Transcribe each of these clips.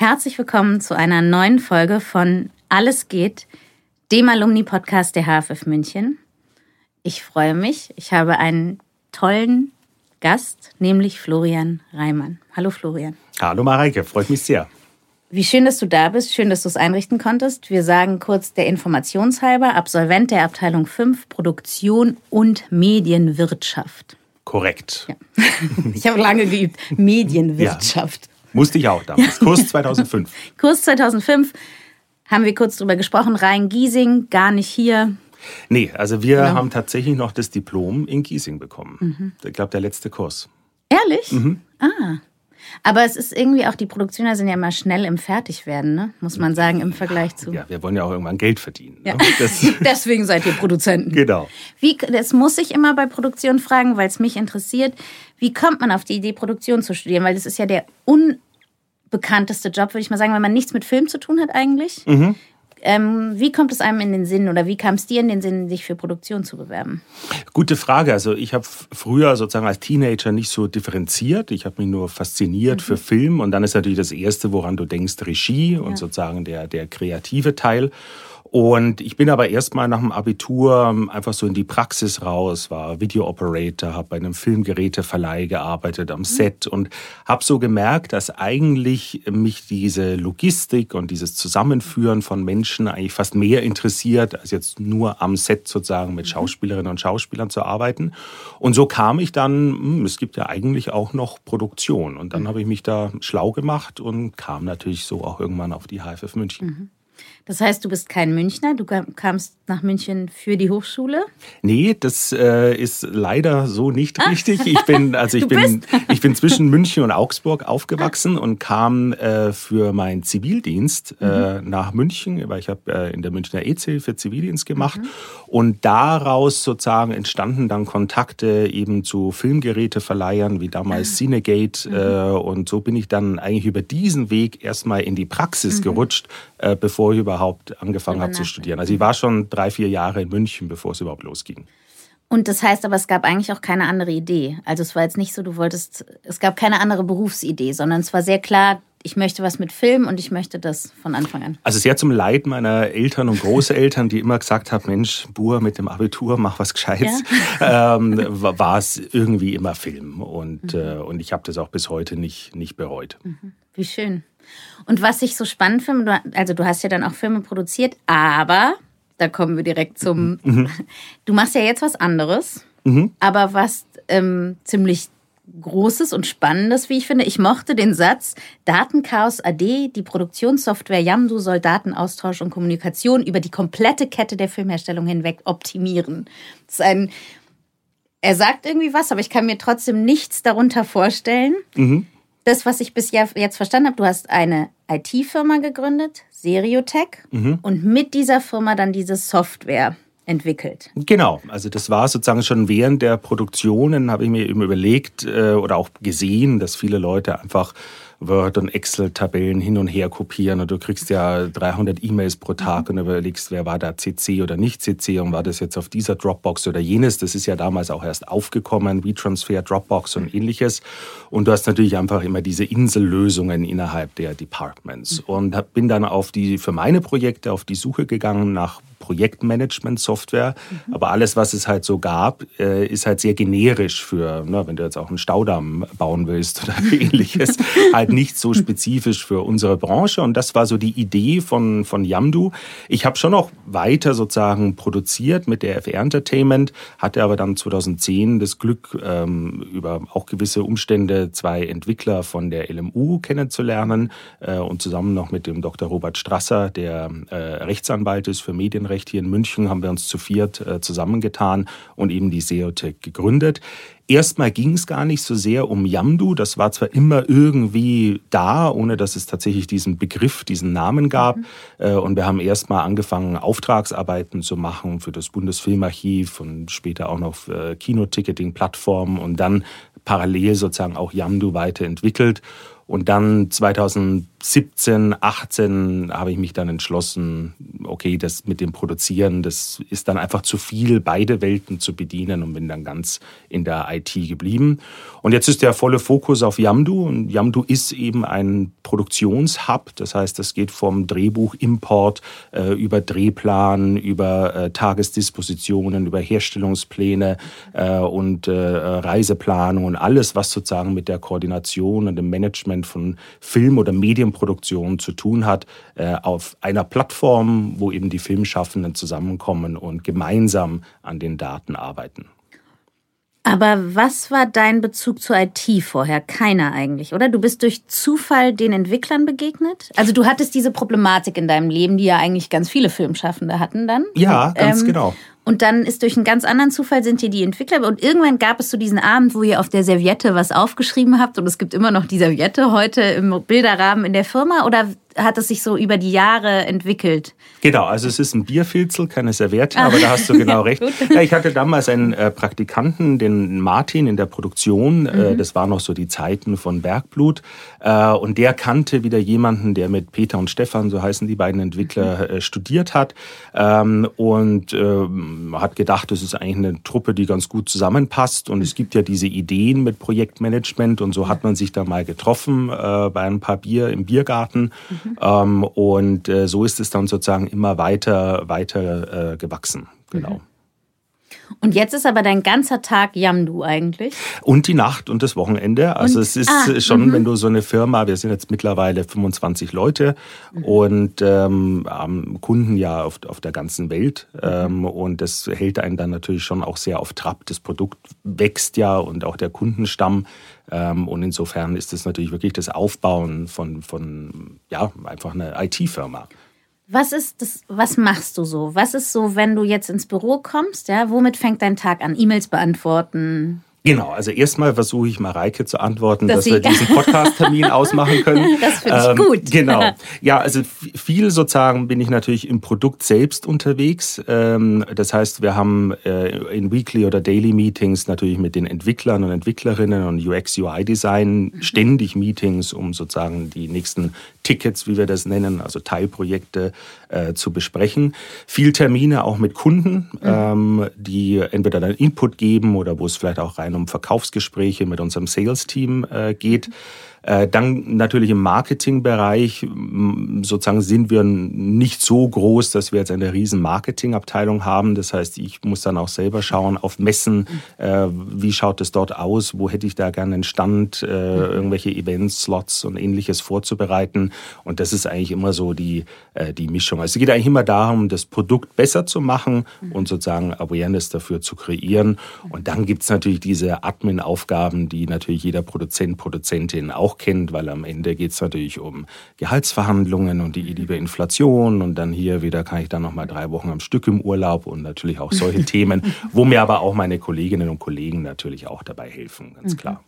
Herzlich willkommen zu einer neuen Folge von Alles geht, dem Alumni-Podcast der HFF München. Ich freue mich. Ich habe einen tollen Gast, nämlich Florian Reimann. Hallo Florian. Hallo Mareike, freut mich sehr. Wie schön, dass du da bist. Schön, dass du es einrichten konntest. Wir sagen kurz der Informationshalber, Absolvent der Abteilung 5 Produktion und Medienwirtschaft. Korrekt. Ja. Ich habe lange geübt. Medienwirtschaft. Musste ich auch damals. Kurs 2005. Kurs 2005 haben wir kurz drüber gesprochen. Rhein-Giesing, gar nicht hier. Nee, also wir genau. haben tatsächlich noch das Diplom in Giesing bekommen. Mhm. Ich glaube, der letzte Kurs. Ehrlich? Mhm. Ah. Aber es ist irgendwie auch, die Produktioner sind ja immer schnell im Fertigwerden, ne? muss man sagen, im Vergleich zu. Ja, wir wollen ja auch irgendwann Geld verdienen. Ne? Deswegen seid ihr Produzenten. Genau. Wie, das muss ich immer bei Produktion fragen, weil es mich interessiert. Wie kommt man auf die Idee, Produktion zu studieren? Weil das ist ja der unbekannteste Job, würde ich mal sagen, wenn man nichts mit Film zu tun hat eigentlich. Mhm. Ähm, wie kommt es einem in den Sinn oder wie kam es dir in den Sinn, sich für Produktion zu bewerben? Gute Frage. Also ich habe früher sozusagen als Teenager nicht so differenziert. Ich habe mich nur fasziniert mhm. für Film und dann ist natürlich das Erste, woran du denkst, Regie und sozusagen der, der kreative Teil. Und ich bin aber erstmal nach dem Abitur einfach so in die Praxis raus, war Video Operator, habe bei einem Filmgeräteverleih gearbeitet am mhm. Set und habe so gemerkt, dass eigentlich mich diese Logistik und dieses Zusammenführen von Menschen eigentlich fast mehr interessiert, als jetzt nur am Set sozusagen mit mhm. Schauspielerinnen und Schauspielern zu arbeiten. Und so kam ich dann, hm, es gibt ja eigentlich auch noch Produktion. Und dann mhm. habe ich mich da schlau gemacht und kam natürlich so auch irgendwann auf die HFF München. Das heißt, du bist kein Münchner, du kamst nach München für die Hochschule? Nee, das äh, ist leider so nicht ah. richtig. Ich bin also ich bin ich bin zwischen München und Augsburg aufgewachsen ah. und kam äh, für meinen Zivildienst äh, mhm. nach München, weil ich habe äh, in der Münchner EZ für Zivildienst gemacht mhm. und daraus sozusagen entstanden dann Kontakte eben zu Filmgeräteverleihern wie damals ah. Cinegate mhm. Äh, und so bin ich dann eigentlich über diesen Weg erstmal in die Praxis mhm. gerutscht, äh, bevor ich überhaupt angefangen habe zu studieren. Also ich war schon drei, vier Jahre in München, bevor es überhaupt losging. Und das heißt aber, es gab eigentlich auch keine andere Idee. Also es war jetzt nicht so, du wolltest, es gab keine andere Berufsidee, sondern es war sehr klar, ich möchte was mit Film und ich möchte das von Anfang an. Also sehr zum Leid meiner Eltern und Großeltern, die immer gesagt haben, Mensch, Bur mit dem Abitur, mach was Gescheites, ja. ähm, war es irgendwie immer Film. Und, mhm. äh, und ich habe das auch bis heute nicht, nicht bereut. Mhm. Wie schön. Und was ich so spannend finde, also du hast ja dann auch Filme produziert, aber da kommen wir direkt zum. Mhm. Du machst ja jetzt was anderes, mhm. aber was ähm, ziemlich Großes und Spannendes, wie ich finde. Ich mochte den Satz, Datenchaos AD, die Produktionssoftware Yamdu soll Datenaustausch und Kommunikation über die komplette Kette der Filmherstellung hinweg optimieren. Das ist ein, er sagt irgendwie was, aber ich kann mir trotzdem nichts darunter vorstellen. Mhm das, was ich bis jetzt verstanden habe, du hast eine IT-Firma gegründet, Seriotech, mhm. und mit dieser Firma dann diese Software entwickelt. Genau, also das war sozusagen schon während der Produktionen, habe ich mir eben überlegt äh, oder auch gesehen, dass viele Leute einfach Word- und Excel-Tabellen hin und her kopieren und du kriegst ja 300 E-Mails pro Tag und überlegst, wer war da CC oder nicht CC und war das jetzt auf dieser Dropbox oder jenes. Das ist ja damals auch erst aufgekommen, WeTransfer, Dropbox und ähnliches. Und du hast natürlich einfach immer diese Insellösungen innerhalb der Departments. Und bin dann auf die, für meine Projekte auf die Suche gegangen nach Projektmanagement-Software. Mhm. Aber alles, was es halt so gab, äh, ist halt sehr generisch für, ne, wenn du jetzt auch einen Staudamm bauen willst oder ähnliches, halt nicht so spezifisch für unsere Branche. Und das war so die Idee von, von Yamdu. Ich habe schon noch weiter sozusagen produziert mit der FR Entertainment, hatte aber dann 2010 das Glück, ähm, über auch gewisse Umstände zwei Entwickler von der LMU kennenzulernen äh, und zusammen noch mit dem Dr. Robert Strasser, der äh, Rechtsanwalt ist für Medien Medienrecht hier in München haben wir uns zu viert äh, zusammengetan und eben die SEOTech gegründet. Erstmal ging es gar nicht so sehr um Yamdu. Das war zwar immer irgendwie da, ohne dass es tatsächlich diesen Begriff, diesen Namen gab. Mhm. Äh, und wir haben erstmal angefangen, Auftragsarbeiten zu machen für das Bundesfilmarchiv und später auch noch für Kinoticketing-Plattformen und dann parallel sozusagen auch Yamdu weiterentwickelt. Und dann 2017, 18 habe ich mich dann entschlossen, okay, das mit dem Produzieren, das ist dann einfach zu viel, beide Welten zu bedienen und bin dann ganz in der IT geblieben. Und jetzt ist der volle Fokus auf Yamdu und Yamdu ist eben ein Produktionshub. Das heißt, das geht vom Drehbuchimport äh, über Drehplan, über äh, Tagesdispositionen, über Herstellungspläne äh, und äh, Reiseplanung und alles, was sozusagen mit der Koordination und dem Management von Film- oder Medienproduktion zu tun hat, äh, auf einer Plattform, wo eben die Filmschaffenden zusammenkommen und gemeinsam an den Daten arbeiten. Aber was war dein Bezug zur IT vorher? Keiner eigentlich, oder? Du bist durch Zufall den Entwicklern begegnet? Also du hattest diese Problematik in deinem Leben, die ja eigentlich ganz viele Filmschaffende hatten dann. Ja, ganz ähm, genau. Und dann ist durch einen ganz anderen Zufall sind hier die Entwickler. Und irgendwann gab es so diesen Abend, wo ihr auf der Serviette was aufgeschrieben habt. Und es gibt immer noch die Serviette heute im Bilderrahmen in der Firma. Oder hat es sich so über die Jahre entwickelt? Genau, also es ist ein Bierfilzel, keine Serviette, aber da hast du genau recht. Ja, ich hatte damals einen äh, Praktikanten, den Martin in der Produktion. Äh, mhm. das waren noch so die Zeiten von Bergblut. Äh, und der kannte wieder jemanden, der mit Peter und Stefan, so heißen die beiden Entwickler, mhm. studiert hat. Ähm, und ähm, hat gedacht, das ist eigentlich eine Truppe, die ganz gut zusammenpasst. Und es gibt ja diese Ideen mit Projektmanagement. Und so hat man sich da mal getroffen bei ein paar Bier im Biergarten. Mhm. Ähm, und äh, so ist es dann sozusagen immer weiter, weiter äh, gewachsen. Genau. Mhm. Und jetzt ist aber dein ganzer Tag Yamdu eigentlich? Und die Nacht und das Wochenende. Also und, es ist ah, schon, -hmm. wenn du so eine Firma, wir sind jetzt mittlerweile 25 Leute mhm. und ähm, haben Kunden ja auf, auf der ganzen Welt. Mhm. Ähm, und das hält einen dann natürlich schon auch sehr auf Trab. Das Produkt wächst ja und auch der Kundenstamm. Ähm, und insofern ist es natürlich wirklich das Aufbauen von, von ja, einfach einer IT-Firma. Was ist das, was machst du so? Was ist so, wenn du jetzt ins Büro kommst, ja, womit fängt dein Tag an? E-Mails beantworten, Genau, also erstmal versuche ich Mareike zu antworten, dass, dass wir diesen Podcast-Termin ausmachen können. Das finde ich ähm, gut. Genau. Ja, also viel sozusagen bin ich natürlich im Produkt selbst unterwegs. Ähm, das heißt, wir haben äh, in Weekly oder Daily Meetings natürlich mit den Entwicklern und Entwicklerinnen und UX, UI Design ständig Meetings, um sozusagen die nächsten Tickets, wie wir das nennen, also Teilprojekte äh, zu besprechen. Viel Termine auch mit Kunden, mhm. ähm, die entweder dann Input geben oder wo es vielleicht auch rein um Verkaufsgespräche mit unserem Sales-Team äh, geht. Äh, dann natürlich im Marketingbereich sozusagen sind wir nicht so groß, dass wir jetzt eine riesen Marketingabteilung haben. Das heißt, ich muss dann auch selber schauen auf Messen, äh, wie schaut es dort aus, wo hätte ich da gerne einen Stand, äh, irgendwelche Events, Slots und ähnliches vorzubereiten. Und das ist eigentlich immer so die, die Mischung. Also es geht eigentlich immer darum, das Produkt besser zu machen und sozusagen Awareness dafür zu kreieren. Und dann gibt es natürlich diese Admin-Aufgaben, die natürlich jeder Produzent, Produzentin auch auch kennt, weil am Ende geht es natürlich um Gehaltsverhandlungen und die liebe Inflation und dann hier wieder kann ich dann noch mal drei Wochen am Stück im Urlaub und natürlich auch solche Themen, wo mir aber auch meine Kolleginnen und Kollegen natürlich auch dabei helfen, ganz mhm. klar.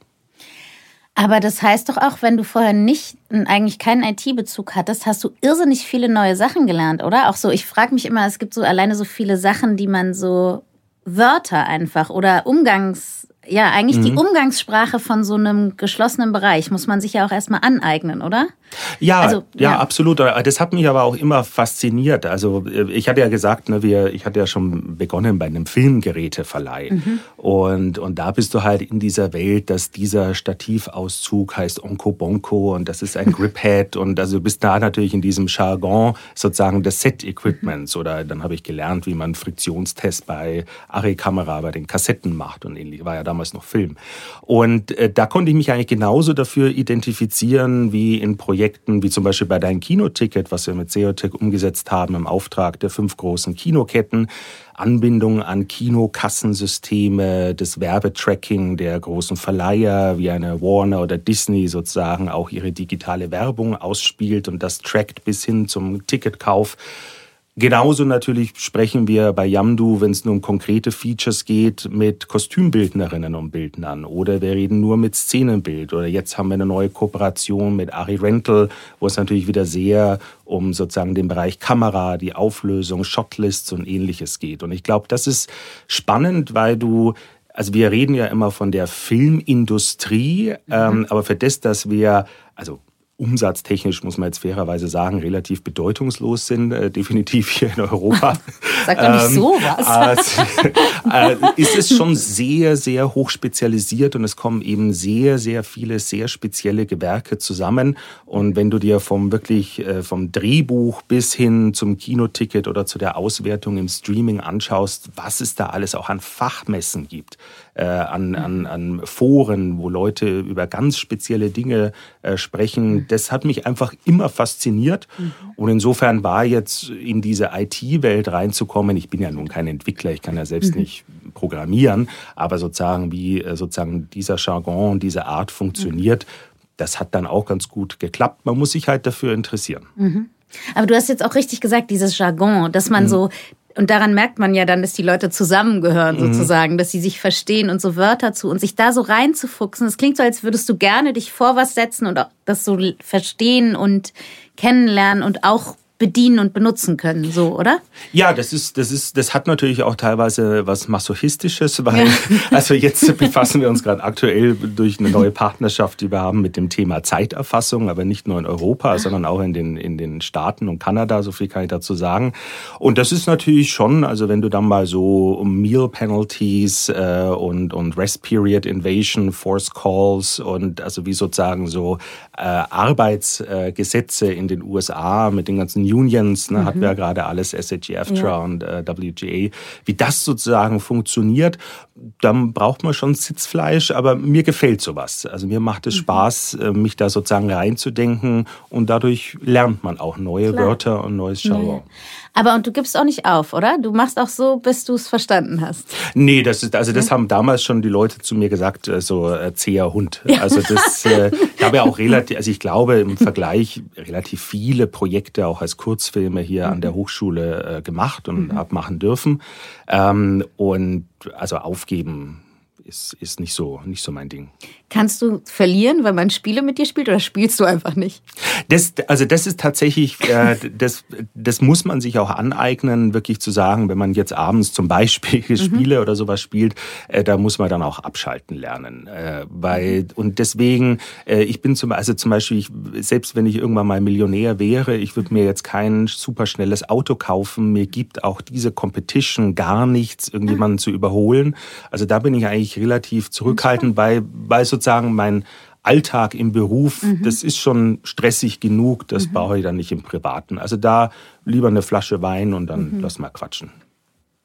Aber das heißt doch auch, wenn du vorher nicht eigentlich keinen IT-Bezug hattest, hast du irrsinnig viele neue Sachen gelernt, oder? Auch so, ich frage mich immer, es gibt so alleine so viele Sachen, die man so Wörter einfach oder Umgangs ja, eigentlich mhm. die Umgangssprache von so einem geschlossenen Bereich muss man sich ja auch erstmal aneignen, oder? Ja, also, ja, ja, absolut. Das hat mich aber auch immer fasziniert. Also ich hatte ja gesagt, ne, wir, ich hatte ja schon begonnen bei einem Filmgeräteverleih. Mhm. Und, und da bist du halt in dieser Welt, dass dieser Stativauszug heißt Onko Bonko und das ist ein Griphead. und also du bist da natürlich in diesem Jargon sozusagen des Set-Equipments. Oder dann habe ich gelernt, wie man Friktionstests bei Arri-Kamera bei den Kassetten macht und ähnlich. War ja damals noch Film. Und äh, da konnte ich mich eigentlich genauso dafür identifizieren wie in Projekten, wie zum Beispiel bei deinem Kinoticket, was wir mit Seotech umgesetzt haben im Auftrag der fünf großen Kinoketten. Anbindung an Kinokassensysteme, das Werbetracking der großen Verleiher wie eine Warner oder Disney sozusagen auch ihre digitale Werbung ausspielt und das trackt bis hin zum Ticketkauf Genauso natürlich sprechen wir bei Yamdu, wenn es nur um konkrete Features geht, mit Kostümbildnerinnen und Bildnern oder wir reden nur mit Szenenbild oder jetzt haben wir eine neue Kooperation mit Ari Rental, wo es natürlich wieder sehr um sozusagen den Bereich Kamera, die Auflösung, Shotlists und ähnliches geht. Und ich glaube, das ist spannend, weil du also wir reden ja immer von der Filmindustrie, mhm. ähm, aber für das, dass wir, also umsatztechnisch, muss man jetzt fairerweise sagen, relativ bedeutungslos sind, äh, definitiv hier in Europa. Sag doch nicht ähm, sowas. Äh, ist es schon sehr, sehr hoch spezialisiert und es kommen eben sehr, sehr viele sehr spezielle Gewerke zusammen. Und wenn du dir vom wirklich äh, vom Drehbuch bis hin zum Kinoticket oder zu der Auswertung im Streaming anschaust, was es da alles auch an Fachmessen gibt, äh, an, an, an Foren, wo Leute über ganz spezielle Dinge äh, sprechen. Das hat mich einfach immer fasziniert. Mhm. Und insofern war jetzt in diese IT-Welt reinzukommen, ich bin ja nun kein Entwickler, ich kann ja selbst mhm. nicht programmieren, aber sozusagen wie äh, sozusagen dieser Jargon, diese Art funktioniert, mhm. das hat dann auch ganz gut geklappt. Man muss sich halt dafür interessieren. Mhm. Aber du hast jetzt auch richtig gesagt, dieses Jargon, dass man mhm. so und daran merkt man ja dann, dass die Leute zusammengehören mhm. sozusagen, dass sie sich verstehen und so Wörter zu und sich da so reinzufuchsen. Es klingt so, als würdest du gerne dich vor was setzen und das so verstehen und kennenlernen und auch bedienen und benutzen können, so, oder? Ja, das ist, das ist, das hat natürlich auch teilweise was Masochistisches, weil, ja. also jetzt befassen wir uns gerade aktuell durch eine neue Partnerschaft, die wir haben mit dem Thema Zeiterfassung, aber nicht nur in Europa, sondern auch in den, in den Staaten und Kanada, so viel kann ich dazu sagen. Und das ist natürlich schon, also wenn du dann mal so Meal Penalties äh, und, und Rest Period Invasion, Force Calls und also wie sozusagen so äh, Arbeitsgesetze in den USA mit den ganzen Unions, ne, mhm. hatten wir ja gerade alles, SAG-AFTRA ja. und äh, WGA, wie das sozusagen funktioniert, dann braucht man schon Sitzfleisch, aber mir gefällt sowas. Also mir macht es mhm. Spaß, äh, mich da sozusagen reinzudenken und dadurch lernt man auch neue Klar. Wörter und neues Jargon. Ja. Aber und du gibst auch nicht auf, oder? Du machst auch so, bis du es verstanden hast. Nee, das ist, also das ja. haben damals schon die Leute zu mir gesagt, äh, so äh, zäher Hund. Ja. Also das, äh, ich habe ja auch relativ, also ich glaube im Vergleich relativ viele Projekte auch als Kurzfilme hier mhm. an der Hochschule äh, gemacht und mhm. habe machen dürfen. Ähm, und also aufgeben ist, ist nicht, so, nicht so mein Ding. Kannst du verlieren, weil man Spiele mit dir spielt oder spielst du einfach nicht? Das, also das ist tatsächlich, äh, das, das muss man sich auch aneignen, wirklich zu sagen, wenn man jetzt abends zum Beispiel mhm. Spiele oder sowas spielt, äh, da muss man dann auch abschalten lernen. Äh, weil, und deswegen, äh, ich bin zum, also zum Beispiel, ich, selbst wenn ich irgendwann mal Millionär wäre, ich würde mir jetzt kein super schnelles Auto kaufen. Mir gibt auch diese Competition gar nichts, irgendjemanden zu überholen. Also da bin ich eigentlich relativ zurückhaltend, weil, weil sozusagen mein Alltag im Beruf, mhm. das ist schon stressig genug, das mhm. brauche ich dann nicht im Privaten. Also da lieber eine Flasche Wein und dann mhm. lass mal quatschen.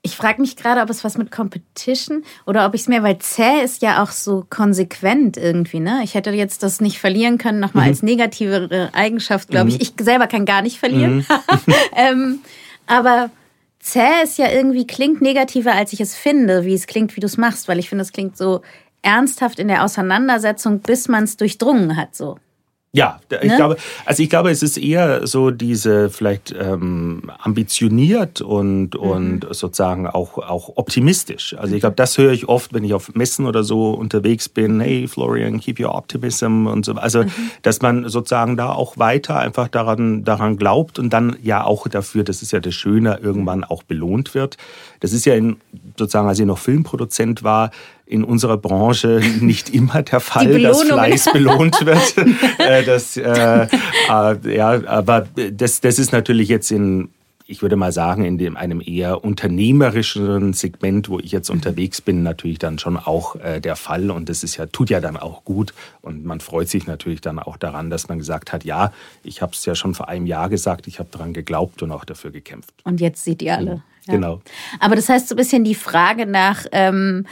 Ich frage mich gerade, ob es was mit Competition oder ob ich es mehr, weil zäh ist ja auch so konsequent irgendwie. Ne? Ich hätte jetzt das nicht verlieren können, nochmal mhm. als negative Eigenschaft, glaube ich. Mhm. Ich selber kann gar nicht verlieren. Mhm. ähm, aber zäh ist ja irgendwie, klingt negativer, als ich es finde, wie es klingt, wie du es machst, weil ich finde, es klingt so ernsthaft in der Auseinandersetzung, bis man es durchdrungen hat, so. Ja, ich ne? glaube, also ich glaube, es ist eher so diese vielleicht ähm, ambitioniert und mhm. und sozusagen auch auch optimistisch. Also ich glaube, das höre ich oft, wenn ich auf Messen oder so unterwegs bin. Hey, Florian, keep your optimism und so. Also mhm. dass man sozusagen da auch weiter einfach daran daran glaubt und dann ja auch dafür, das ist ja das Schöne, irgendwann auch belohnt wird. Das ist ja in, sozusagen, als ich noch Filmproduzent war, in unserer Branche nicht immer der Fall, dass Fleiß belohnt wird. Äh, das, äh, äh, ja, aber das, das ist natürlich jetzt in ich würde mal sagen, in dem, einem eher unternehmerischeren Segment, wo ich jetzt unterwegs bin, natürlich dann schon auch äh, der Fall. Und das ist ja, tut ja dann auch gut. Und man freut sich natürlich dann auch daran, dass man gesagt hat, ja, ich habe es ja schon vor einem Jahr gesagt, ich habe daran geglaubt und auch dafür gekämpft. Und jetzt seht ihr alle. Mhm. Ja. Genau. Aber das heißt so ein bisschen die Frage nach, ähm,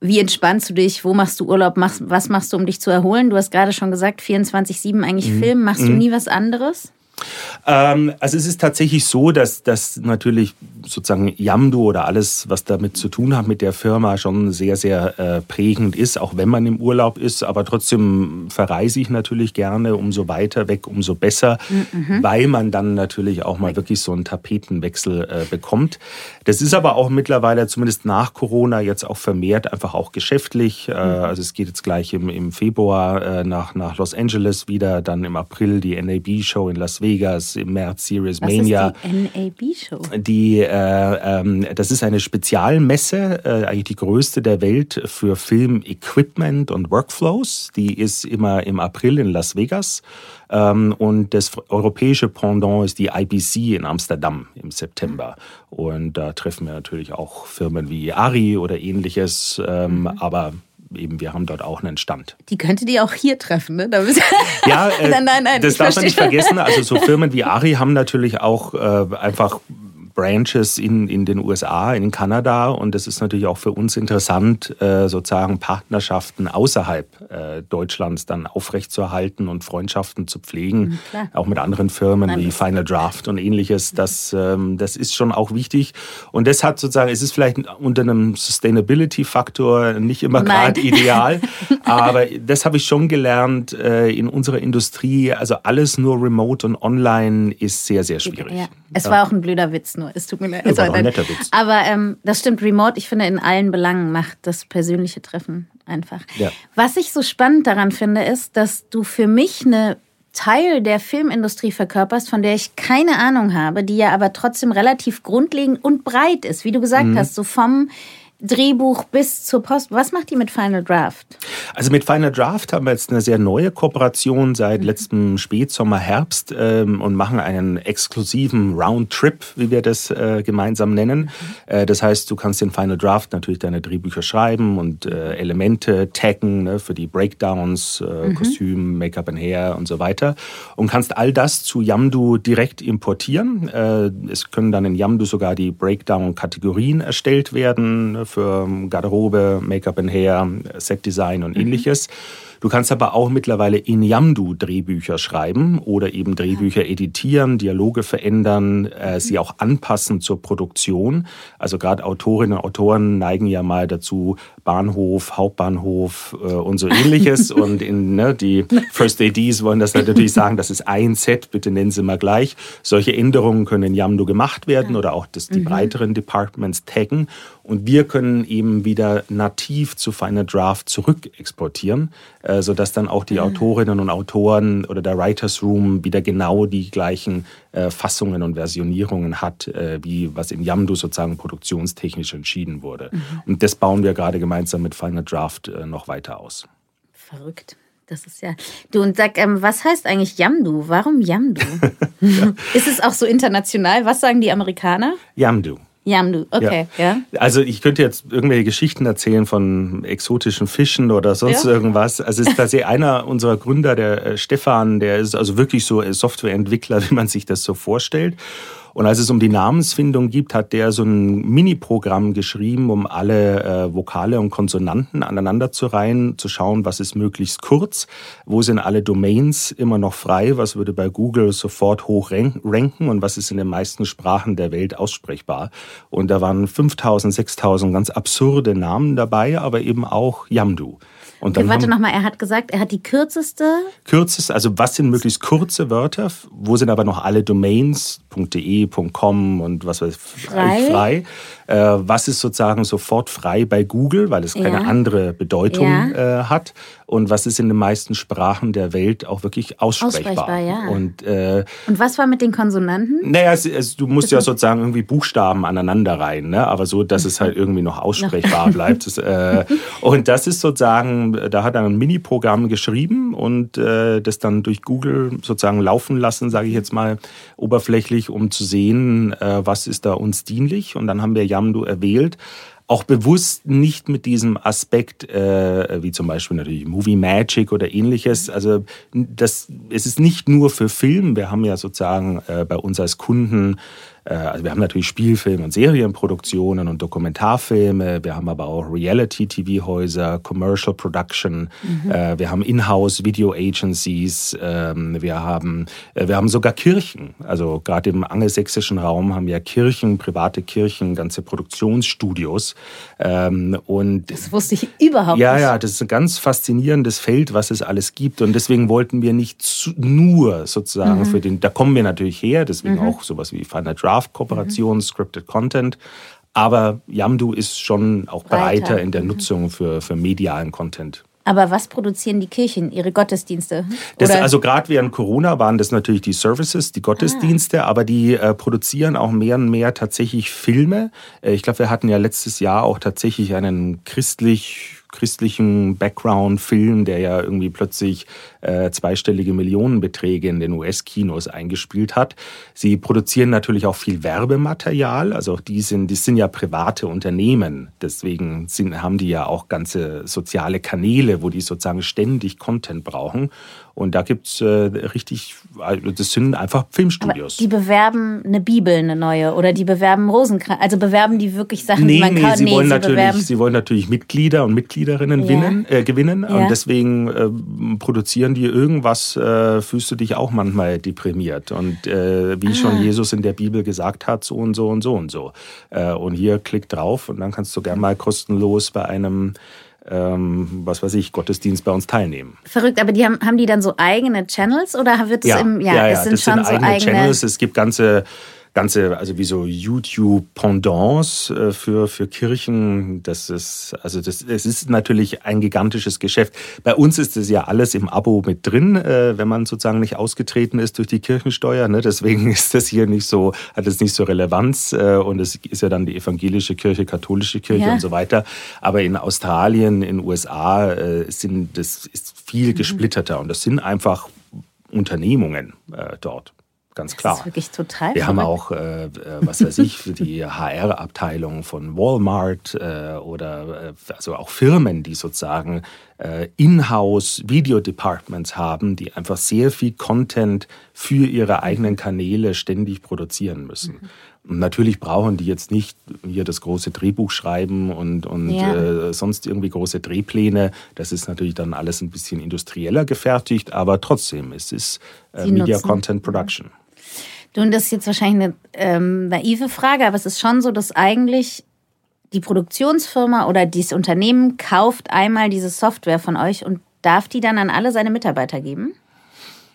wie entspannst du dich? Wo machst du Urlaub? was machst du, um dich zu erholen? Du hast gerade schon gesagt, 24-7 eigentlich mhm. Film. Machst mhm. du nie was anderes? Ähm, also es ist tatsächlich so, dass, dass natürlich sozusagen Yamdu oder alles, was damit zu tun hat mit der Firma, schon sehr, sehr äh, prägend ist, auch wenn man im Urlaub ist. Aber trotzdem verreise ich natürlich gerne. Umso weiter weg, umso besser, mhm. weil man dann natürlich auch mal wirklich so einen Tapetenwechsel äh, bekommt. Das ist aber auch mittlerweile, zumindest nach Corona, jetzt auch vermehrt einfach auch geschäftlich. Äh, mhm. also es geht jetzt gleich im, im Februar nach, nach Los Angeles wieder, dann im April die NAB-Show in Las Vegas, im März Series Mania. Ist die NAB-Show? Die, äh, ähm, das ist eine Spezialmesse, äh, eigentlich die größte der Welt für Film-Equipment und Workflows. Die ist immer im April in Las Vegas. Ähm, und das europäische Pendant ist die IBC in Amsterdam im September. Und da treffen wir natürlich auch Firmen wie Ari oder ähnliches. Ähm, mhm. Aber eben, wir haben dort auch einen Stand. Die könntet ihr auch hier treffen, ne? Da ja, äh, nein, nein, nein, das darf man nicht vergessen. Also so Firmen wie Ari haben natürlich auch äh, einfach Branches in, in den USA, in Kanada. Und es ist natürlich auch für uns interessant, äh, sozusagen Partnerschaften außerhalb äh, Deutschlands dann aufrechtzuerhalten und Freundschaften zu pflegen. Mhm, auch mit anderen Firmen Nein, wie Final Draft und ähnliches. Das, ähm, das ist schon auch wichtig. Und das hat sozusagen, es ist vielleicht unter einem Sustainability-Faktor nicht immer gerade ideal. aber das habe ich schon gelernt äh, in unserer Industrie. Also alles nur remote und online ist sehr, sehr schwierig. Ja. Es war auch ein blöder Witz nur. Es tut mir leid. Ja, war ein netter Witz. Aber ähm, das stimmt, Remote, ich finde, in allen Belangen macht das persönliche Treffen einfach. Ja. Was ich so spannend daran finde, ist, dass du für mich eine Teil der Filmindustrie verkörperst, von der ich keine Ahnung habe, die ja aber trotzdem relativ grundlegend und breit ist, wie du gesagt mhm. hast, so vom Drehbuch bis zur Post. Was macht die mit Final Draft? Also mit Final Draft haben wir jetzt eine sehr neue Kooperation seit mhm. letztem Spätsommer, Herbst ähm, und machen einen exklusiven Roundtrip, wie wir das äh, gemeinsam nennen. Mhm. Äh, das heißt, du kannst in Final Draft natürlich deine Drehbücher schreiben und äh, Elemente taggen ne, für die Breakdowns, äh, mhm. Kostüm, Make-up and Hair und so weiter und kannst all das zu Yamdu direkt importieren. Äh, es können dann in Yamdu sogar die Breakdown-Kategorien erstellt werden ne, für Garderobe, Make-up and Hair, Setdesign und mhm. Du kannst aber auch mittlerweile in Yamdu Drehbücher schreiben oder eben Drehbücher editieren, Dialoge verändern, äh, sie auch anpassen zur Produktion. Also gerade Autorinnen und Autoren neigen ja mal dazu, Bahnhof, Hauptbahnhof äh, und so ähnliches. und in, ne, die First ADs wollen das natürlich sagen, das ist ein Set, bitte nennen Sie mal gleich. Solche Änderungen können in Yamdu gemacht werden oder auch das, die mhm. breiteren Departments taggen. Und wir können eben wieder nativ zu Final Draft zurück exportieren, äh, sodass dann auch die mhm. Autorinnen und Autoren oder der Writers Room wieder genau die gleichen äh, Fassungen und Versionierungen hat, äh, wie was in Yamdu sozusagen produktionstechnisch entschieden wurde. Mhm. Und das bauen wir gerade gemeinsam mit Final Draft äh, noch weiter aus. Verrückt. Das ist ja. Du und sag, ähm, was heißt eigentlich Yamdu? Warum Yamdu? ja. Ist es auch so international? Was sagen die Amerikaner? Yamdu. Yamdu, okay, ja. ja. Also ich könnte jetzt irgendwelche Geschichten erzählen von exotischen Fischen oder sonst ja. irgendwas. Also es ist tatsächlich einer unserer Gründer, der äh, Stefan, der ist also wirklich so Softwareentwickler, wie man sich das so vorstellt. Und als es um die Namensfindung geht, hat der so ein Mini-Programm geschrieben, um alle äh, Vokale und Konsonanten aneinander zu reihen, zu schauen, was ist möglichst kurz, wo sind alle Domains immer noch frei, was würde bei Google sofort hoch ranken und was ist in den meisten Sprachen der Welt aussprechbar. Und da waren 5000, 6000 ganz absurde Namen dabei, aber eben auch Yamdu. Und dann okay, warte nochmal, er hat gesagt, er hat die kürzeste. Kürzeste, also was sind möglichst kurze Wörter? Wo sind aber noch alle Domains? .de, .com und was weiß ich, frei. frei. Äh, was ist sozusagen sofort frei bei Google, weil es keine ja. andere Bedeutung ja. äh, hat und was ist in den meisten Sprachen der Welt auch wirklich aussprechbar. aussprechbar ja. und, äh, und was war mit den Konsonanten? Naja, es, es, du musst ja sozusagen irgendwie Buchstaben aneinander rein, ne? aber so, dass es halt irgendwie noch aussprechbar bleibt. Das, äh, und das ist sozusagen, da hat er ein Mini-Programm geschrieben und äh, das dann durch Google sozusagen laufen lassen, sage ich jetzt mal oberflächlich, um zu sehen, äh, was ist da uns dienlich. Und dann haben wir Yamdu erwählt auch bewusst nicht mit diesem Aspekt, äh, wie zum Beispiel natürlich Movie Magic oder ähnliches. Also das, es ist nicht nur für Film. Wir haben ja sozusagen äh, bei uns als Kunden also wir haben natürlich Spielfilme und Serienproduktionen und Dokumentarfilme, wir haben aber auch Reality-TV-Häuser, Commercial Production, mhm. Äh, wir haben Inhouse Video Agencies, ähm, wir haben, wir haben sogar Kirchen. Also gerade im angelsächsischen Raum haben wir Kirchen, private Kirchen, ganze Produktionsstudios. Ähm, und das wusste ich überhaupt ja, nicht. Ja, ja, das ist ein ganz faszinierendes Feld, was es alles gibt. Und deswegen wollten wir nicht nur sozusagen mhm. für den, da kommen wir natürlich her, deswegen mhm. auch sowas wie Final Draft Kooperation, mhm. Scripted Content. Aber Yamdu ist schon auch breiter, breiter in der mhm. Nutzung für, für medialen Content. Aber was produzieren die Kirchen? Ihre Gottesdienste? Das, also gerade während Corona waren das natürlich die Services, die Gottesdienste, ah. aber die äh, produzieren auch mehr und mehr tatsächlich Filme. Äh, ich glaube, wir hatten ja letztes Jahr auch tatsächlich einen christlich christlichen Background-Film, der ja irgendwie plötzlich äh, zweistellige Millionenbeträge in den US-Kinos eingespielt hat. Sie produzieren natürlich auch viel Werbematerial, also die sind, die sind ja private Unternehmen, deswegen sind, haben die ja auch ganze soziale Kanäle, wo die sozusagen ständig Content brauchen. Und da gibt es äh, richtig, also das sind einfach Filmstudios. Aber die bewerben eine Bibel, eine neue, oder die bewerben Rosenkranz, also bewerben die wirklich Sachen, nee, die man nee, kann. Sie nee, wollen sie natürlich, bewerben. sie wollen natürlich Mitglieder und Mitgliederinnen ja. winnen, äh, gewinnen. Ja. Und deswegen äh, produzieren die irgendwas, äh, fühlst du dich auch manchmal deprimiert. Und äh, wie ah. schon Jesus in der Bibel gesagt hat, so und so und so und so. Äh, und hier klick drauf und dann kannst du gerne mal kostenlos bei einem ähm, was weiß ich, Gottesdienst bei uns teilnehmen. Verrückt, aber die haben, haben die dann so eigene Channels oder wird es ja, im, ja, ja, es sind das schon sind eigene so eigene Channels. Es gibt ganze ganze, also wie so YouTube-Pendants äh, für, für Kirchen. Das ist, also das, es ist natürlich ein gigantisches Geschäft. Bei uns ist es ja alles im Abo mit drin, äh, wenn man sozusagen nicht ausgetreten ist durch die Kirchensteuer. Ne? Deswegen ist das hier nicht so, hat es nicht so Relevanz. Äh, und es ist ja dann die evangelische Kirche, katholische Kirche ja. und so weiter. Aber in Australien, in den USA sind das ist viel mhm. gesplitterter und das sind einfach Unternehmungen dort ganz klar. Das ist wirklich total Wir verrückt. haben auch, äh, äh was weiß ich, für die HR-Abteilung von Walmart äh, oder äh, also auch Firmen, die sozusagen äh, In-house Video-Departments haben, die einfach sehr viel Content für ihre eigenen Kanäle ständig produzieren müssen. Mhm. Und natürlich brauchen die jetzt nicht hier das große Drehbuch schreiben und, und ja. äh, sonst irgendwie große Drehpläne. Das ist natürlich dann alles ein bisschen industrieller gefertigt, aber trotzdem, es ist äh, Media nutzen. Content Production. Du, das ist jetzt wahrscheinlich eine ähm, naive Frage, aber es ist schon so, dass eigentlich die Produktionsfirma oder dieses Unternehmen kauft einmal diese Software von euch und darf die dann an alle seine Mitarbeiter geben?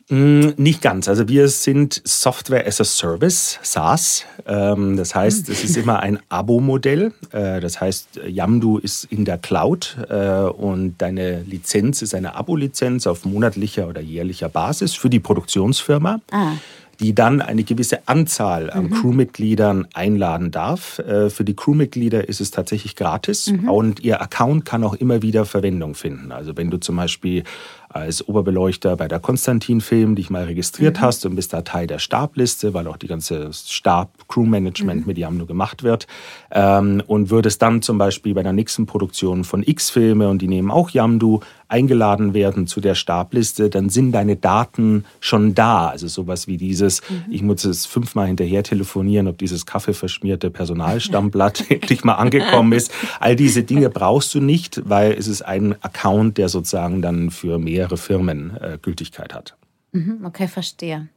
Mm, nicht ganz. Also wir sind Software as a Service, SaaS. Ähm, das heißt, es ist immer ein Abo-Modell. Äh, das heißt, Yamdu ist in der Cloud äh, und deine Lizenz ist eine Abo-Lizenz auf monatlicher oder jährlicher Basis für die Produktionsfirma. Ah die dann eine gewisse Anzahl an mhm. Crewmitgliedern einladen darf. Äh, für die Crewmitglieder ist es tatsächlich gratis mhm. und ihr Account kann auch immer wieder Verwendung finden. Also wenn du zum Beispiel als Oberbeleuchter bei der Konstantin-Film dich mal registriert mhm. hast und bist da Teil der Stabliste, weil auch die ganze Stab-Crew-Management mhm. mit Yamnu gemacht wird. Ähm, und würdest dann zum Beispiel bei der nächsten Produktion von X-Filme und die nehmen auch Yamdu eingeladen werden zu der Stabliste, dann sind deine Daten schon da. Also sowas wie dieses, mhm. ich muss es fünfmal hinterher telefonieren, ob dieses kaffeeverschmierte Personalstammblatt endlich mal angekommen ist. All diese Dinge brauchst du nicht, weil es ist ein Account, der sozusagen dann für mehr mehrere Firmen äh, Gültigkeit hat. Mhm, okay, verstehe.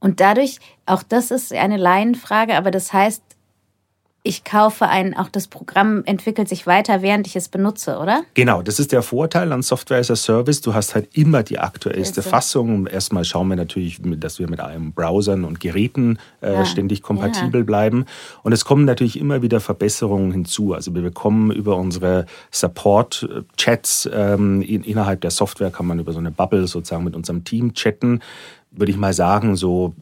Und dadurch, auch das ist eine Laienfrage, aber das heißt, ich kaufe ein, auch das Programm entwickelt sich weiter, während ich es benutze, oder? Genau, das ist der Vorteil an Software as a Service. Du hast halt immer die aktuellste also. Fassung. Erstmal schauen wir natürlich, dass wir mit allen Browsern und Geräten äh, ja. ständig kompatibel ja. bleiben. Und es kommen natürlich immer wieder Verbesserungen hinzu. Also wir bekommen über unsere Support-Chats ähm, in, innerhalb der Software kann man über so eine Bubble sozusagen mit unserem Team chatten würde ich mal sagen, so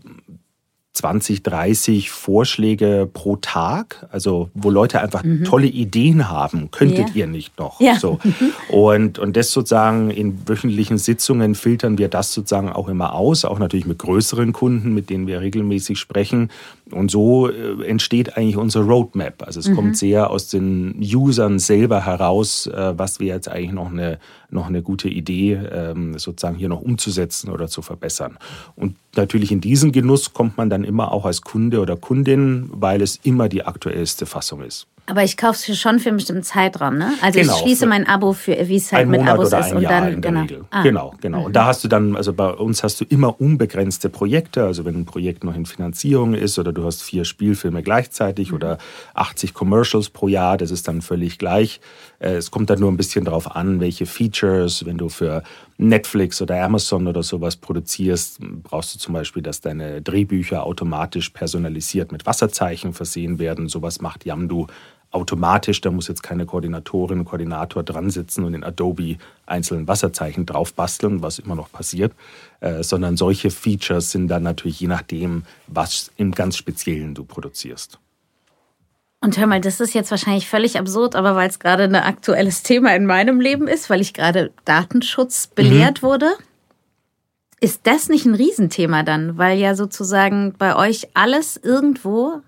20, 30 Vorschläge pro Tag, also wo Leute einfach mhm. tolle Ideen haben, könntet ja. ihr nicht noch. Ja. So. Und, und das sozusagen in wöchentlichen Sitzungen filtern wir das sozusagen auch immer aus, auch natürlich mit größeren Kunden, mit denen wir regelmäßig sprechen Und so äh, entsteht eigentlich unsere Roadmap. Also es mhm. kommt sehr aus den Usern selber heraus, äh, was wäre jetzt eigentlich noch eine, noch eine gute Idee, ähm, sozusagen hier noch umzusetzen oder zu verbessern. Und natürlich in diesen Genuss kommt man dann immer auch als Kunde oder Kundin, weil es immer die aktuellste Fassung ist. Aber ich kaufe es schon für einen bestimmten Zeitraum, ne? Also genau, ich schließe mein Abo für, wie es halt ein mit Monat Abos oder ein ist. Und Jahr dann, in der genau. Regel. Ah. Genau, genau. Mhm. Und da hast du dann, also bei uns hast du immer unbegrenzte Projekte. Also wenn ein Projekt noch in Finanzierung ist oder du hast vier Spielfilme gleichzeitig mhm. oder 80 Commercials pro Jahr, das ist dann völlig gleich. Äh, es kommt dann nur ein bisschen darauf an, welche Features, wenn du für Netflix oder Amazon oder sowas produzierst, brauchst du zum Beispiel, dass deine Drehbücher automatisch personalisiert mit Wasserzeichen versehen werden. Sowas macht Yamdu automatisch, da muss jetzt keine Koordinatorin, Koordinator dran sitzen und in Adobe einzelnen Wasserzeichen drauf basteln, was immer noch passiert, äh, sondern solche Features sind dann natürlich je nachdem, was im ganz Speziellen du produzierst. Und hör mal, das ist jetzt wahrscheinlich völlig absurd, aber weil es gerade ein aktuelles Thema in meinem Leben ist, weil ich gerade Datenschutz belehrt mhm. wurde, ist das nicht ein Riesenthema dann? Weil ja sozusagen bei euch alles irgendwo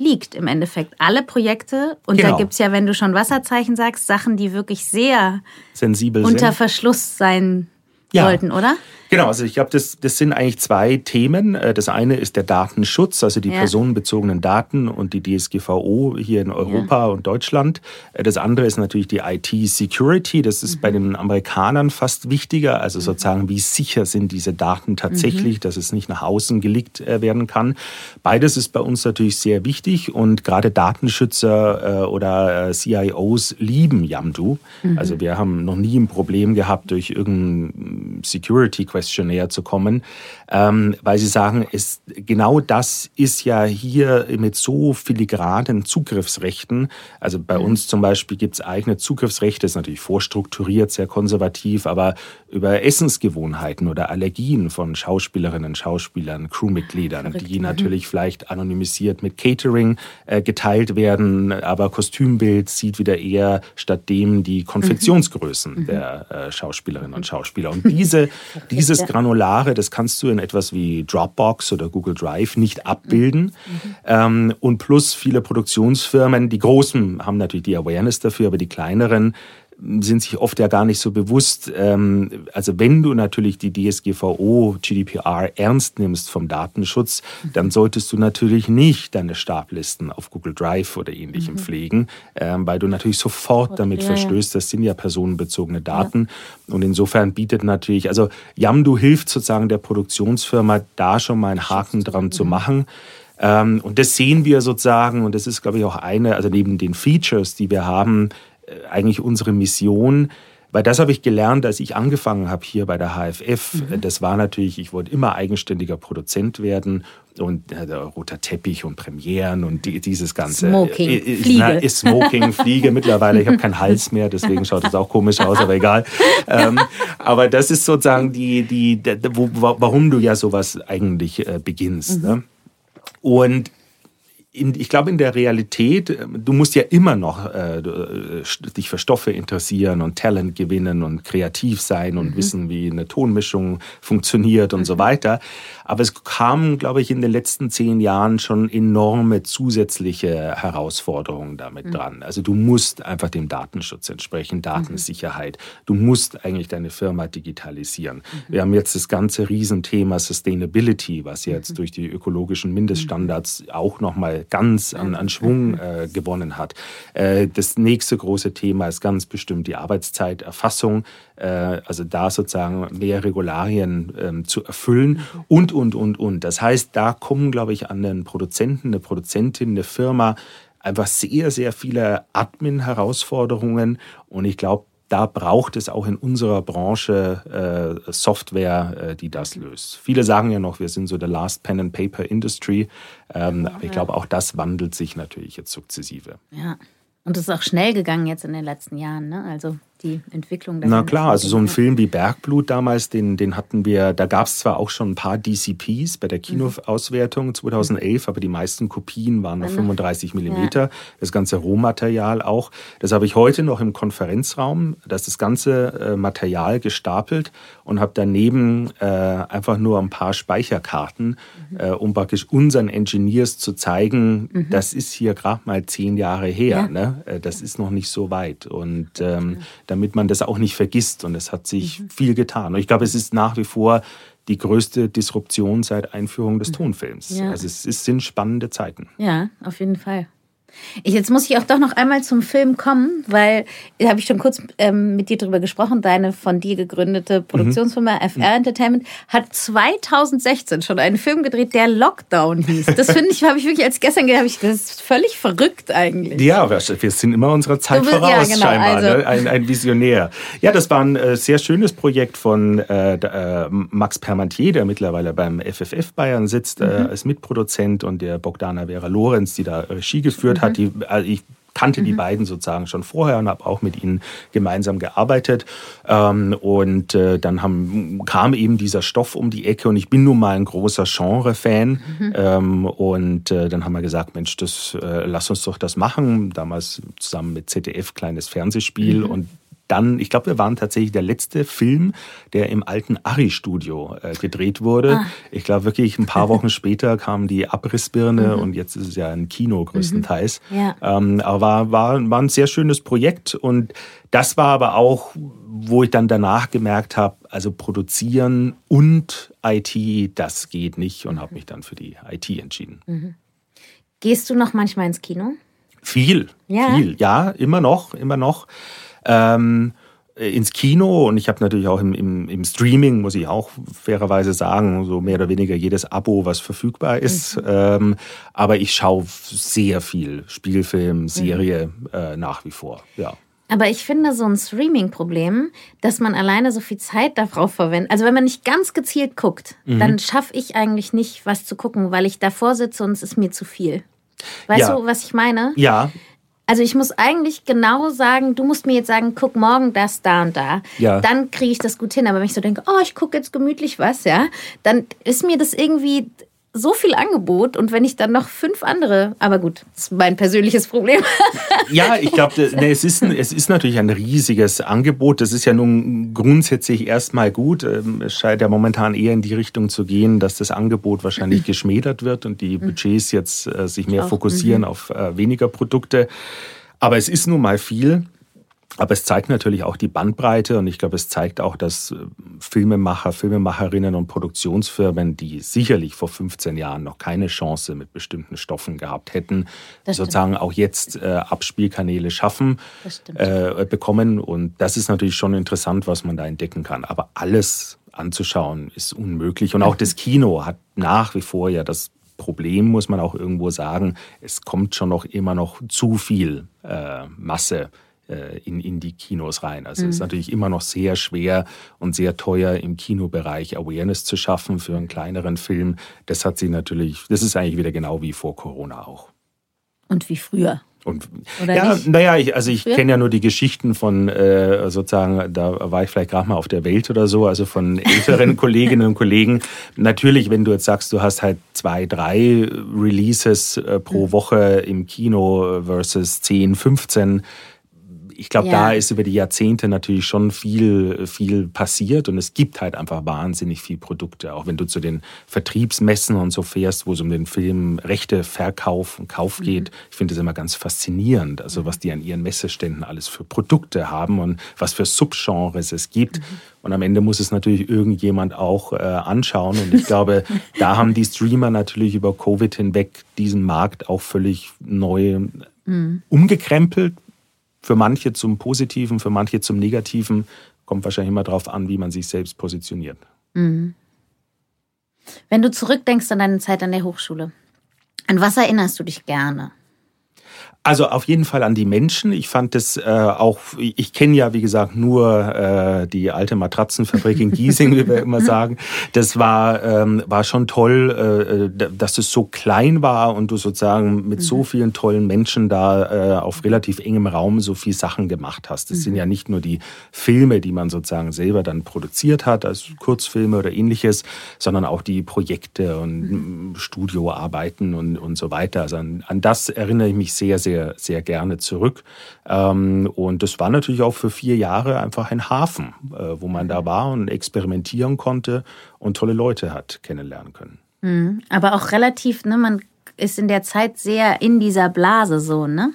liegt im Endeffekt. Alle Projekte. Und genau. da gibt es ja, wenn du schon Wasserzeichen sagst, Sachen, die wirklich sehr sensibel unter sind. Verschluss sein ja. sollten, oder? Genau, also ich glaube, das, das sind eigentlich zwei Themen. Äh, das eine ist der Datenschutz, also die ja. personenbezogenen Daten und die DSGVO hier in Europa ja. und Deutschland. Äh, das andere ist natürlich die IT-Security. Das ist mhm. bei den Amerikanern fast wichtiger, also mhm. sozusagen, wie sicher sind diese Daten tatsächlich, mhm. dass es nicht nach außen gelegt äh, werden kann. Beides ist bei uns natürlich sehr wichtig und gerade Datenschützer oder CIOs lieben Yamdu. Mhm. Also wir haben noch nie ein Problem gehabt durch irgendein Security-Question Questionnaire zu kommen, ähm, weil sie sagen, es, genau das ist ja hier mit so filigranen Zugriffsrechten. Also bei mhm. uns zum Beispiel gibt es eigene Zugriffsrechte, ist natürlich vorstrukturiert, sehr konservativ, aber über Essensgewohnheiten oder Allergien von Schauspielerinnen, Schauspielern, Crewmitgliedern, Verrückt, die mhm. natürlich vielleicht anonymisiert mit Catering äh, geteilt werden, aber Kostümbild sieht wieder eher statt dem die Konfektionsgrößen mhm. der äh, Schauspielerinnen und Schauspieler. Und diese dieses Granulare, das kannst du in etwas wie Dropbox oder Google Drive nicht abbilden. Mhm. Und plus viele Produktionsfirmen, die großen haben natürlich die Awareness dafür, aber die kleineren sind sich oft ja gar nicht so bewusst. Ähm, also wenn du natürlich die DSGVO, GDPR ernst nimmst vom Datenschutz, dann solltest du natürlich nicht deine Stablisten auf Google Drive oder ähnlichem mhm. pflegen, ähm, weil du natürlich sofort damit ja, verstößt. Das sind ja personenbezogene Daten. Ja. Und insofern bietet natürlich, also Yamdu hilft sozusagen der Produktionsfirma, da schon mal einen Haken dran mhm. zu machen. Ähm, und das sehen wir sozusagen, und das ist, glaube ich, auch eine, also neben den Features, die wir haben, eigentlich unsere Mission. Weil das habe ich gelernt, als ich angefangen habe hier bei der HFF. Mhm. Das war natürlich, ich wollte immer eigenständiger Produzent werden und äh, roter Teppich und Premieren und die, dieses ganze Smoking, äh, äh Fliege. Na, Smoking, Fliege mittlerweile. Ich habe keinen Hals mehr, deswegen schaut es auch komisch aus, aber egal. Ähm, aber das ist sozusagen die, die, die wo, warum du ja sowas eigentlich äh, beginnst. Mhm. Ne? Und in, ich glaube, in der Realität, äh, du musst ja immer noch äh, äh dich für Stoffe interessieren und Talent gewinnen und kreativ sein und mhm. wissen, wie eine Tonmischung funktioniert und mhm. so weiter. Aber es kamen, glaube ich, in den letzten zehn Jahren schon enorme zusätzliche Herausforderungen damit mhm. dran. Also du musst einfach dem Datenschutz entsprechen, Datensicherheit. Mhm. Du musst eigentlich deine Firma digitalisieren. Mhm. Wir haben jetzt das ganze Riesenthema Sustainability, was jetzt mhm. durch die ökologischen Mindeststandards auch nochmal ganz an, an Schwung äh, gewonnen hat. Äh, das nächste große Thema ist ganz bestimmt die Arbeitszeiterfassung. Äh, also da sozusagen mehr Regularien ähm, zu erfüllen und, und, und, und. Das heißt, da kommen, glaube ich, an den Produzenten, eine Produzentin, eine Firma einfach sehr, sehr viele Admin-Herausforderungen und ich glaube, da braucht es auch in unserer Branche äh, Software, äh, die das löst. Viele sagen ja noch, wir sind so der Last Pen and Paper Industry, ähm, aber ich glaube, auch das wandelt sich natürlich jetzt sukzessive. Ja, und es ist auch schnell gegangen jetzt in den letzten Jahren. Ne? Also die Entwicklung. Na klar, also so ein Film wie Bergblut damals, den, den hatten wir, da gab es zwar auch schon ein paar DCPs bei der mhm. Kinoauswertung 2011, aber die meisten Kopien waren noch 35 Millimeter, ja. das ganze Rohmaterial auch. Das habe ich heute noch im Konferenzraum, da ist das ganze äh, Material gestapelt und habe daneben äh, einfach nur ein paar Speicherkarten, mhm. äh, um praktisch unseren Engineers zu zeigen, mhm. das ist hier gerade mal zehn Jahre her, ja. ne? Äh, das ist noch nicht so weit und ähm, damit man das auch nicht vergisst. Und es hat sich mhm. viel getan. Und ich glaube, es ist nach wie vor die größte Disruption seit Einführung des mhm. Tonfilms. Ja. Also es, es sind spannende Zeiten. Ja, auf jeden Fall. Ich, jetzt muss ich auch doch noch einmal zum Film kommen, weil da habe ich schon kurz ähm, mit dir darüber gesprochen. Deine von dir gegründete Produktionsfirma mhm. FR Entertainment hat 2016 schon einen Film gedreht, der Lockdown hieß. Das finde ich, habe ich wirklich als gestern gedacht, das ist völlig verrückt eigentlich. Ja, wir, wir sind immer unserer Zeit bist, voraus, ja, genau, scheinbar. Also. Ne? Ein, ein, Visionär. Ja, das war ein äh, sehr schönes Projekt von äh, äh, Max Permantier, der mittlerweile beim FFF Bayern sitzt, äh, mhm. als Mitproduzent und der Bogdana Vera Lorenz, die da Regie geführt hat. Die, also ich kannte mhm. die beiden sozusagen schon vorher und habe auch mit ihnen gemeinsam gearbeitet. Ähm, und äh, dann haben, kam eben dieser Stoff um die Ecke und ich bin nun mal ein großer Genre-Fan. Mhm. Ähm, und äh, dann haben wir gesagt, Mensch, das, äh, lass uns doch das machen. Damals zusammen mit ZDF kleines Fernsehspiel mhm. und dann, ich glaube, wir waren tatsächlich der letzte Film, der im alten Ari-Studio äh, gedreht wurde. Ah. Ich glaube wirklich, ein paar Wochen später kam die Abrissbirne mhm. und jetzt ist es ja ein Kino größtenteils. Mhm. Ja. Ähm, aber war, war, war ein sehr schönes Projekt und das war aber auch, wo ich dann danach gemerkt habe, also produzieren und IT, das geht nicht und habe mich dann für die IT entschieden. Mhm. Gehst du noch manchmal ins Kino? Viel, ja. viel, ja, immer noch, immer noch ähm, ins Kino und ich habe natürlich auch im, im, im, Streaming, muss ich auch fairerweise sagen, so mehr oder weniger jedes Abo, was verfügbar ist. Mhm. Ähm, aber ich schaue sehr viel Spielfilm, Serie mhm. äh, nach wie vor, ja. Aber ich finde so ein Streaming-Problem, dass man alleine so viel Zeit darauf verwendet. Also wenn man nicht ganz gezielt guckt, mhm. dann schaffe ich eigentlich nicht, was zu gucken, weil ich davor sitze und es ist mir zu viel. Weißt ja. du, was ich meine? Ja, also ich muss eigentlich genau sagen, du musst mir jetzt sagen, guck morgen das, da und da. Ja. Dann kriege ich das gut hin. Aber wenn ich so denke, oh, ich gucke jetzt gemütlich was, ja, dann ist mir das irgendwie so viel Angebot und wenn ich dann noch fünf andere, aber gut, das ist mein persönliches Problem. ja, ich glaube, nee, es, ist es ist natürlich ein riesiges Angebot. Das ist ja nun grundsätzlich erstmal gut. Ähm, es scheint ja momentan eher in die Richtung zu gehen, dass das Angebot wahrscheinlich geschmälert wird und die mhm. Budgets jetzt äh, sich mehr fokussieren mhm. auf äh, weniger Produkte. Aber es ist nun mal viel. Aber es zeigt natürlich auch die Bandbreite und ich glaube, es zeigt auch, dass äh, Filmemacher, Filmemacherinnen und Produktionsfirmen, die sicherlich vor 15 Jahren noch keine Chance mit bestimmten Stoffen gehabt hätten, sozusagen auch jetzt äh, Abspielkanäle schaffen, äh, bekommen. Und das ist natürlich schon interessant, was man da entdecken kann. Aber alles anzuschauen ist unmöglich. Und auch das Kino hat nach wie vor ja das Problem, muss man auch irgendwo sagen, es kommt schon noch immer noch zu viel äh, Masse in, in die Kinos rein. Also mhm. es ist mhm. natürlich immer noch sehr schwer und sehr teuer im Kinobereich Awareness zu schaffen für einen kleineren Film. Das hat sich natürlich, das ist eigentlich wieder genau wie vor Corona auch. Und wie früher. Und, Oder ja, naja, ich, also ich kenne ja nur die Geschichten von äh, sozusagen, da war ich vielleicht gerade mal auf der Welt oder so, also von älteren Kolleginnen und Kollegen. Natürlich, wenn du jetzt sagst, du hast halt zwei, drei Releases äh, pro mhm. Woche im Kino versus 10, 15, ich glaube, ja. da ist über die Jahrzehnte natürlich schon viel, viel passiert und es gibt halt einfach wahnsinnig viel Produkte. Auch wenn du zu den Vertriebsmessen und so fährst, wo es um den Film Rechte, Verkauf und Kauf mhm. geht. Ich finde das immer ganz faszinierend, also was die an ihren Messeständen alles für Produkte haben und was für Subgenres es gibt. Mhm. Und am Ende muss es natürlich irgendjemand auch äh, anschauen. Und ich glaube, da haben die Streamer natürlich über Covid hinweg diesen Markt auch völlig neu mhm. umgekrempelt, für manche zum Positiven, für manche zum Negativen. Kommt wahrscheinlich immer darauf an, wie man sich selbst positioniert. Mhm. Wenn du zurückdenkst an deine Zeit an der Hochschule, an was erinnerst du dich gerne? Also auf jeden Fall an die Menschen. Ich fand es äh, auch, ich kenne ja wie gesagt nur äh, die alte Matratzenfabrik in Giesing, wie wir immer sagen. Das war, ähm, war schon toll, äh, dass es so klein war und du sozusagen mit mhm. so vielen tollen Menschen da äh, auf relativ engem Raum so viel Sachen gemacht hast. Das mhm. sind ja nicht nur die Filme, die man sozusagen selber dann produziert hat, als Kurzfilme oder ähnliches, sondern auch die Projekte und mhm. Studioarbeiten und, und so weiter. Also an, an das erinnere ich mich sehr, sehr sehr, sehr gerne zurück. Ähm, und das war natürlich auch für vier Jahre einfach ein Hafen, äh, wo man da war und experimentieren konnte und tolle Leute hat kennenlernen können. Mhm. Aber auch relativ, ne, man ist in der Zeit sehr in dieser Blase so, ne?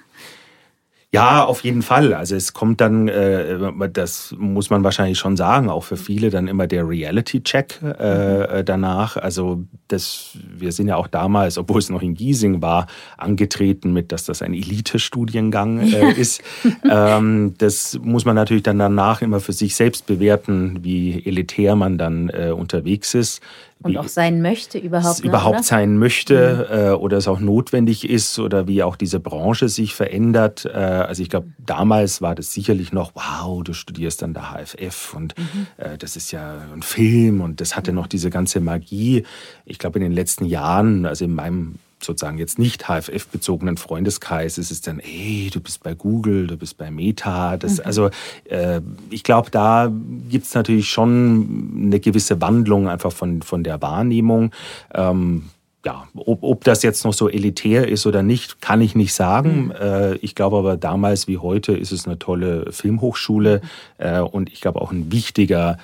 Ja, auf jeden Fall. Also es kommt dann, äh, das muss man wahrscheinlich schon sagen, auch für viele dann immer der Reality-Check äh, mhm. danach. Also das, wir sind ja auch damals, obwohl es noch in Giesing war, angetreten mit, dass das ein Elite-Studiengang äh, ist. ähm, das muss man natürlich dann danach immer für sich selbst bewerten, wie elitär man dann äh, unterwegs ist. Und auch sein möchte überhaupt. Ne, überhaupt oder? sein möchte mhm. äh, oder es auch notwendig ist oder wie auch diese Branche sich verändert. Äh, also ich glaube, damals war das sicherlich noch, wow, du studierst dann der HFF und mhm. äh, das ist ja ein Film und das hatte noch diese ganze Magie. Ich glaube, in den letzten Jahren, also in meinem sozusagen jetzt nicht HFF-bezogenen Freundeskreis ist es dann, ey, du bist bei Google, du bist bei Meta. Das, mhm. Also äh, ich glaube, da gibt es natürlich schon eine gewisse Wandlung einfach von, von der Wahrnehmung. Ähm, ja, ob, ob das jetzt noch so elitär ist oder nicht, kann ich nicht sagen. Mhm. Äh, ich glaube aber damals wie heute ist es eine tolle Filmhochschule mhm. äh, und ich glaube auch ein wichtiger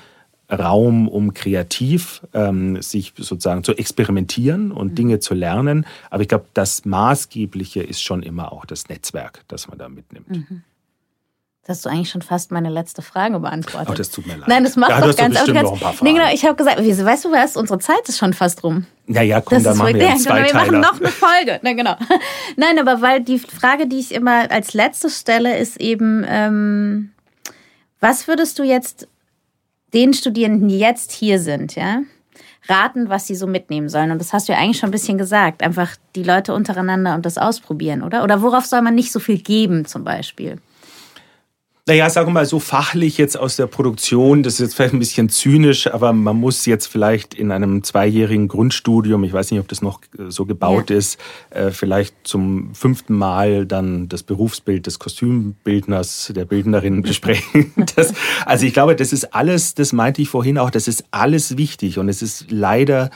Raum, um kreativ ähm, sich sozusagen zu experimentieren und mhm. Dinge zu lernen. Aber ich glaube, das Maßgebliche ist schon immer auch das Netzwerk, das man da mitnimmt. Mhm. Das hast du eigentlich schon fast meine letzte Frage beantwortet. Oh, das tut mir leid. Nein, das macht da doch ganz, ganz, noch ein paar Fragen. Nee, genau, ich habe gesagt, weißt du was, unsere Zeit ist schon fast rum. Ja, ja, komm, das dann machen wir ja, zwei Wir machen noch eine Folge. Na, genau. Nein, aber weil die Frage, die ich immer als letztes stelle, ist eben, ähm, was würdest du jetzt den Studierenden, die jetzt hier sind, ja, raten, was sie so mitnehmen sollen. Und das hast du ja eigentlich schon ein bisschen gesagt. Einfach die Leute untereinander und das ausprobieren, oder? Oder worauf soll man nicht so viel geben, zum Beispiel? Naja, sagen wir mal so fachlich jetzt aus der Produktion, das ist jetzt vielleicht ein bisschen zynisch, aber man muss jetzt vielleicht in einem zweijährigen Grundstudium, ich weiß nicht, ob das noch so gebaut ja. ist, äh, vielleicht zum fünften Mal dann das Berufsbild des Kostümbildners, der Bildnerin besprechen. Das, also ich glaube, das ist alles, das meinte ich vorhin auch, das ist alles wichtig und es ist leider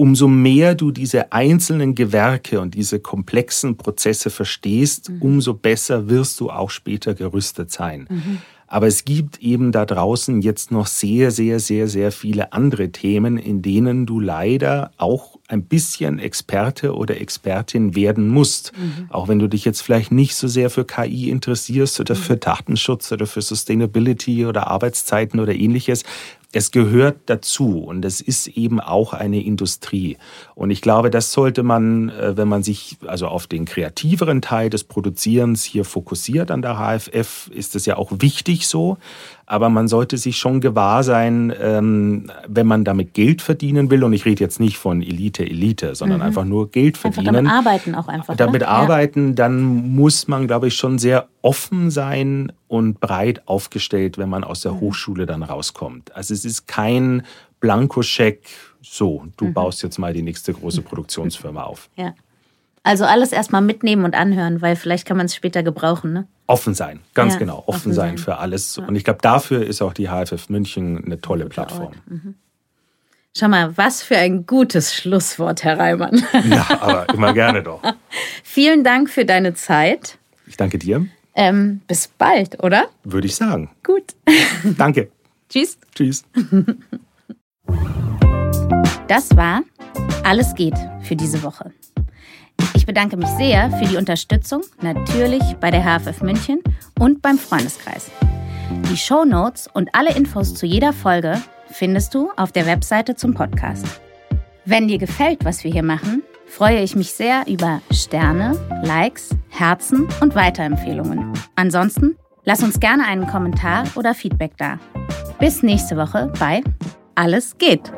umso mehr du diese einzelnen Gewerke und diese komplexen Prozesse verstehst, mhm. umso besser wirst du auch später gerüstet sein. Mhm. Aber es gibt eben da draußen jetzt noch sehr, sehr, sehr, sehr viele andere Themen, in denen du leider auch ein bisschen Experte oder Expertin werden musst. Mhm. Auch wenn du dich jetzt vielleicht nicht so sehr für KI interessierst oder mhm. für Datenschutz oder für Sustainability oder Arbeitszeiten oder ähnliches es gehört dazu und es ist eben auch eine Industrie. Und ich glaube, das sollte man, äh, wenn man sich also auf den kreativeren Teil des Produzierens hier fokussiert an der HFF, ist es ja auch wichtig so. Aber man sollte sich schon gewahr sein, ähm, wenn man damit Geld verdienen will, und ich rede jetzt nicht von Elite, Elite, sondern mhm. einfach nur Geld verdienen. Einfach damit arbeiten auch einfach. Damit ne? arbeiten, dann muss man, glaube ich, schon sehr offen sein und breit aufgestellt, wenn man aus der mhm. Hochschule dann rauskommt. Also es ist kein Blankoscheck, so, du mhm. baust jetzt mal die nächste große Produktionsfirma auf. Ja. Also alles erstmal mitnehmen und anhören, weil vielleicht kann man es später gebrauchen, ne? Offen sein, ganz ja, genau. Offen, offen sein, sein, für alles. Ja. Und ich glaube, dafür ist auch die HFF München eine tolle Plattform. Mhm. Schau mal, was für ein gutes Schlusswort, Herr Reimann. Ja, aber immer gerne doch. Vielen Dank für deine Zeit. Ich danke dir. Ähm, bis bald, oder? Würde ich sagen. Gut. Danke. Tschüss. Tschüss. Das war Alles geht für diese Woche. Ich bedanke mich sehr für die Unterstützung, natürlich bei der HFF München und beim Freundeskreis. Die Show Notes und alle Infos zu jeder Folge findest du auf der Webseite zum Podcast. Wenn dir gefällt, was wir hier machen, freue ich mich sehr über Sterne, Likes, Herzen und Weiterempfehlungen. Ansonsten lass uns gerne einen Kommentar oder Feedback da. Bis nächste Woche bei Alles geht.